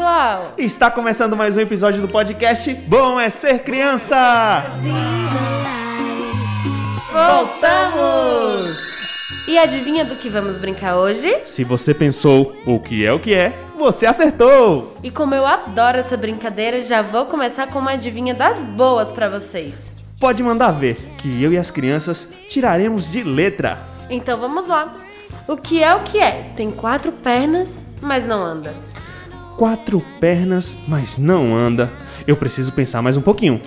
Pessoal! Está começando mais um episódio do podcast Bom é Ser Criança! Voltamos! E adivinha do que vamos brincar hoje? Se você pensou o que é o que é, você acertou! E como eu adoro essa brincadeira, já vou começar com uma adivinha das boas para vocês. Pode mandar ver que eu e as crianças tiraremos de letra. Então vamos lá. O que é o que é? Tem quatro pernas, mas não anda. Quatro pernas, mas não anda. Eu preciso pensar mais um pouquinho.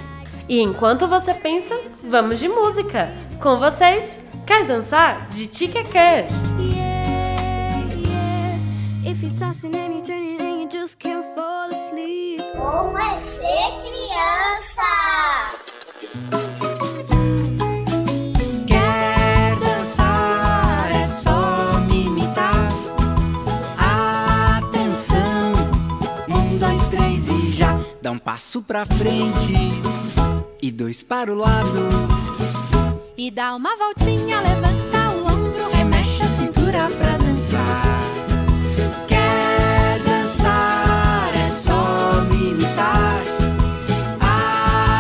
E enquanto você pensa, vamos de música. Com vocês, quer dançar? De yeah. If you're tossing and you're turning and you just can't fall asleep. Como é um passo pra frente e dois para o lado. E dá uma voltinha, levanta o ombro, Remexe a cintura pra dançar. Quer dançar é só me imitar.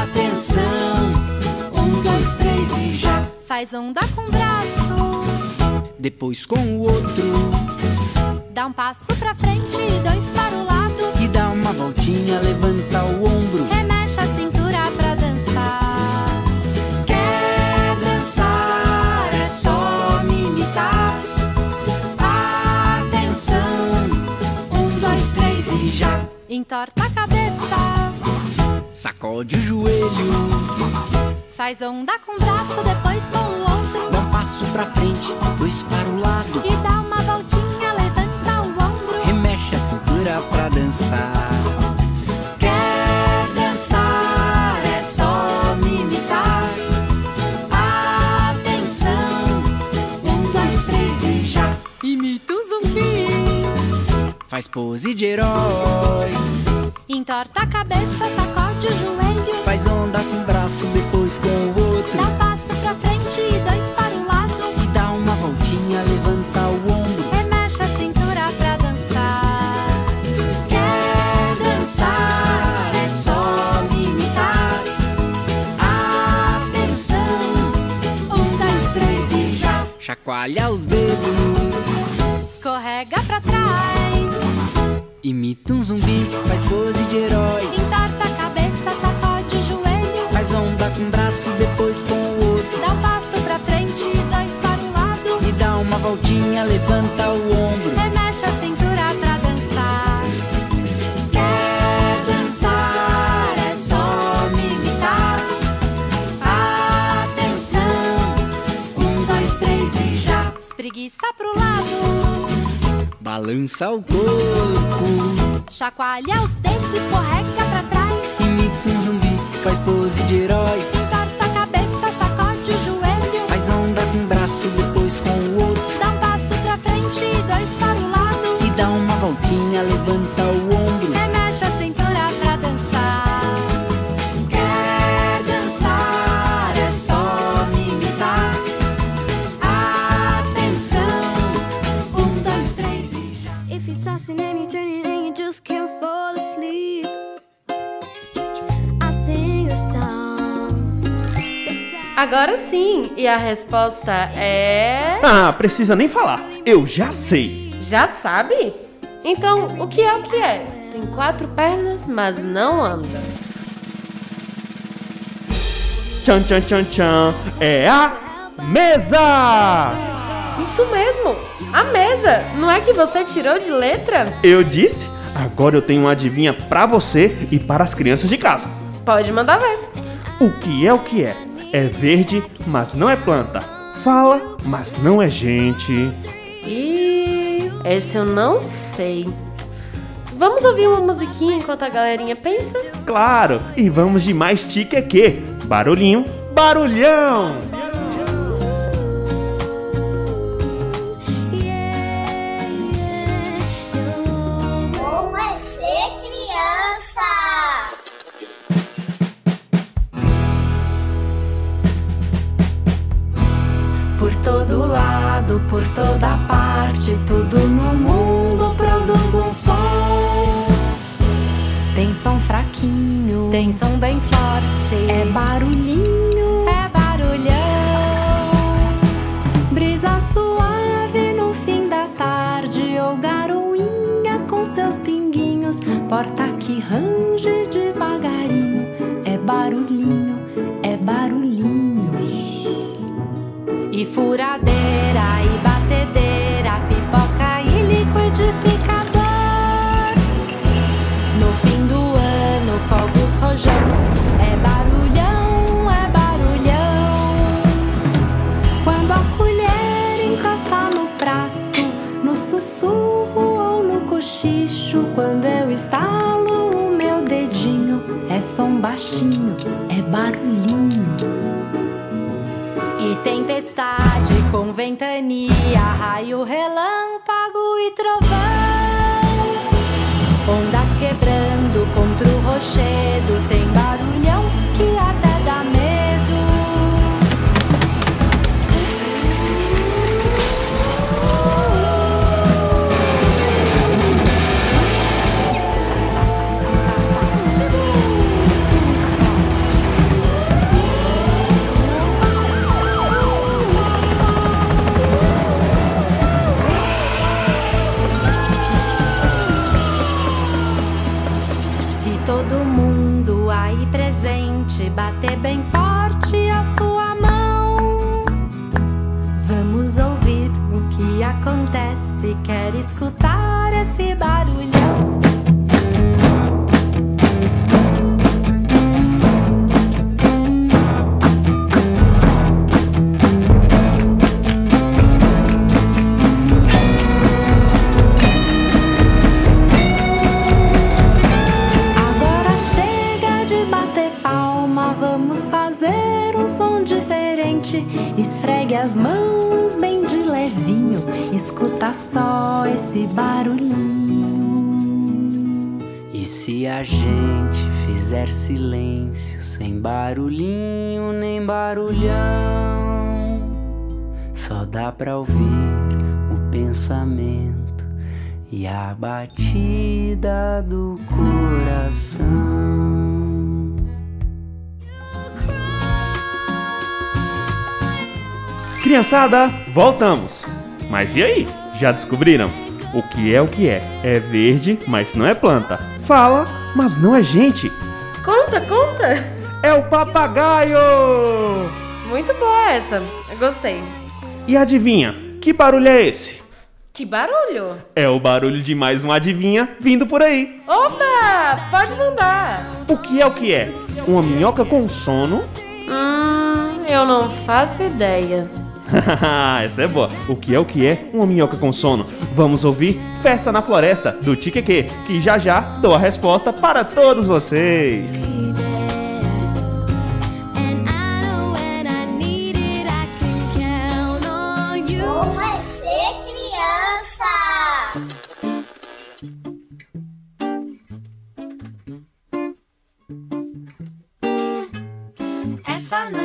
Atenção, um, dois, três e já. faz onda com o braço. Depois com o outro Dá um passo pra frente e dois para o lado. Voltinha, levanta o ombro. Remexe a cintura pra dançar. Quer dançar é só me imitar. Atenção, um, dois, três e já. Entorta a cabeça. Sacode o joelho, Faz onda com o braço, depois com o outro. dá um passo pra frente, dois para o lado. E dá uma voltinha, levanta o ombro. Remexe a cintura pra dançar. Faz pose de herói. Entorta a cabeça, sacode o joelho. Faz onda com o braço, depois com o outro. Dá um passo pra frente e dois para o lado. E dá uma voltinha, levanta o ombro. Remexe a cintura pra dançar. Quer dançar é só me imitar. Atenção, um, dois, três e já. Chacoalha os dedos, Escorrega pra trás. Imita um zumbi, faz pose de herói. Entorta a cabeça, sacode o joelho. Faz onda com o braço, depois com o outro. Dá um passo pra frente dois para o lado. E dá uma voltinha, levanta o ombro. Balança o corpo, Chacoalha os dedos, escorrega pra trás. imita um zumbi, faz pose de herói. Entorta a cabeça, sacode o joelho. Faz onda com o braço, depois com o outro. Dá um passo pra frente e dois para o lado. E dá uma voltinha, levanta Agora sim! E a resposta é. Ah, precisa nem falar. Eu já sei. Já sabe? Então, o que é o que é? Tem quatro pernas, mas não anda. Tchan, tchan, tchan, tchan. É a mesa! Isso mesmo! A mesa! Não é que você tirou de letra? Eu disse? Agora eu tenho uma adivinha pra você e para as crianças de casa. Pode mandar ver. O que é o que é? É verde, mas não é planta. Fala, mas não é gente. E esse eu não sei. Vamos ouvir uma musiquinha enquanto a galerinha pensa? Claro, e vamos de mais tiqueque. Barulhinho, barulhão. Parte, tudo no mundo produz um som. tem som bem forte. É barulhinho, é barulhão. Brisa suave no fim da tarde, ou garoinha com seus pinguinhos. Porta que range devagarinho. É barulhinho, é barulhinho. E furadeira e batedeira, É barulhão, é barulhão. Quando a colher encosta no prato, no sussurro ou no cochicho, quando eu estalo o meu dedinho, é som baixinho, é barulhinho. E tempestade com ventania, raio, relâmpago E se a gente fizer silêncio, sem barulhinho nem barulhão, só dá pra ouvir o pensamento e a batida do coração. Criançada, voltamos. Mas e aí? Já descobriram? O que é o que é? É verde, mas não é planta. Fala, mas não é gente. Conta, conta! É o papagaio! Muito boa essa. Eu gostei. E adivinha, que barulho é esse? Que barulho! É o barulho de mais um adivinha vindo por aí. Opa! Pode mandar! O que é o que é? Uma minhoca com sono? Hum, eu não faço ideia. Essa é boa. O que é o que é uma minhoca com sono? Vamos ouvir Festa na Floresta do Tiqueque, que já já dou a resposta para todos vocês. Como é ser criança?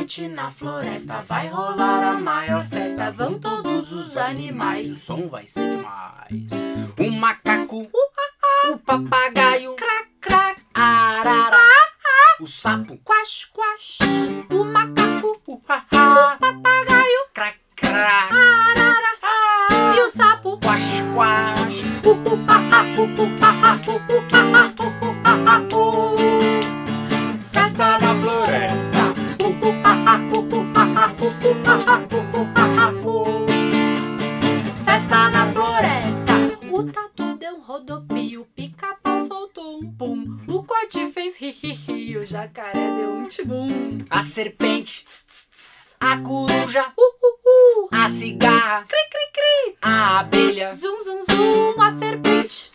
Noite na floresta vai rolar a maior festa. Vão todos os animais, o som vai ser demais. O macaco, o papagaio, crac, crac, arara, o sapo, quash, quash, jacaré deu um tibum. A serpente, tss, tss, tss. a coruja, uh, uh, uh. a cigarra, cri-cri-cri. A abelha, zum, zum, zum. A serpente,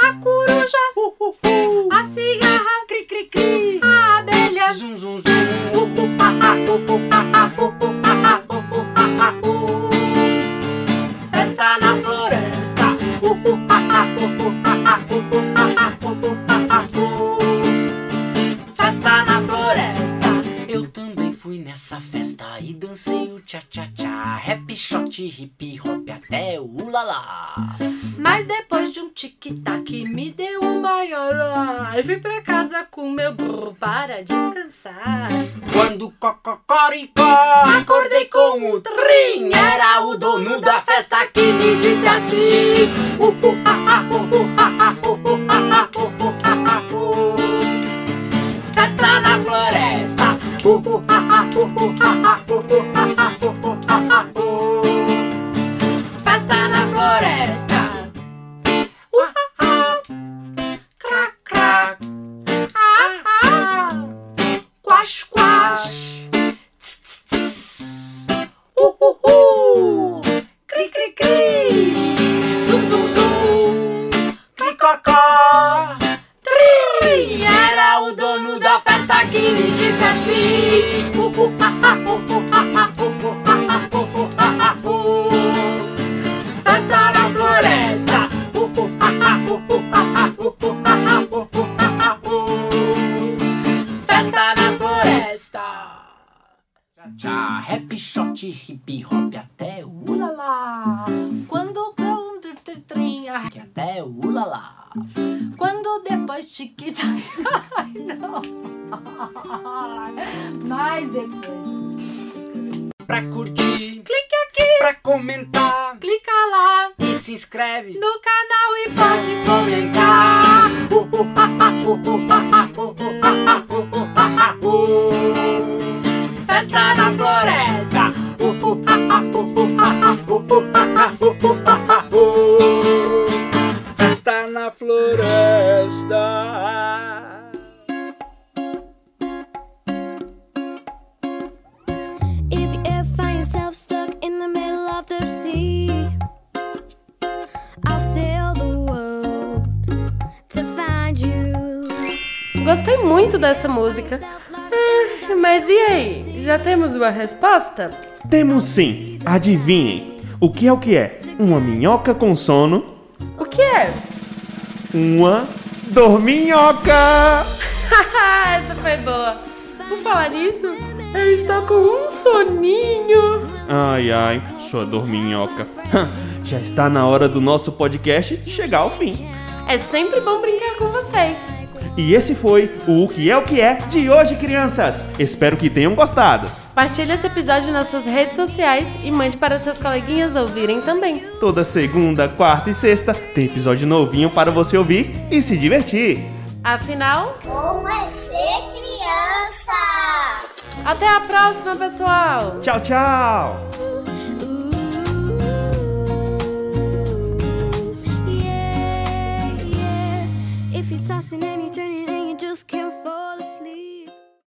a coruja, uh, uh, uh. a cigarra, cri-cri-cri. A abelha, zum, zum, zum. Uh, uh, ah, ah, uh, uh, ah, ah, uh, uh, ah, ah, uh, Mas depois de um tic-tac me deu um maior ai, Fui pra casa com meu burro para descansar Quando cococoricó, acordei com o trim. Era o dono da festa que me disse assim: ah, ah, uh, uh, ah, ah, uh, uh, ah, ah, uh, uh, ah, ah, uh. Festa na floresta. Uh, uh, ah, ah, uh, uh, quash. Shot, hip hop até o ulala. Quando de tritrinha Que até o ulala. Quando depois tic-tac Ai não Mais depois Pra curtir, Clique aqui, pra comentar. clica lá E se inscreve. no canal e pode muito dessa música. Ah, Mas e aí? Já temos uma resposta? Temos sim. Adivinhem. O que é o que é? Uma minhoca com sono. O que é? Uma dorminhoca. Essa foi boa. Por falar nisso, eu estou com um soninho. Ai, ai, sua dorminhoca. Já está na hora do nosso podcast chegar ao fim. É sempre bom brincar com vocês. E esse foi o O que é o que é de hoje, crianças. Espero que tenham gostado. Partilhe esse episódio nas suas redes sociais e mande para seus coleguinhas ouvirem também. Toda segunda, quarta e sexta tem episódio novinho para você ouvir e se divertir. Afinal, Como é ser criança? até a próxima, pessoal! Tchau, tchau.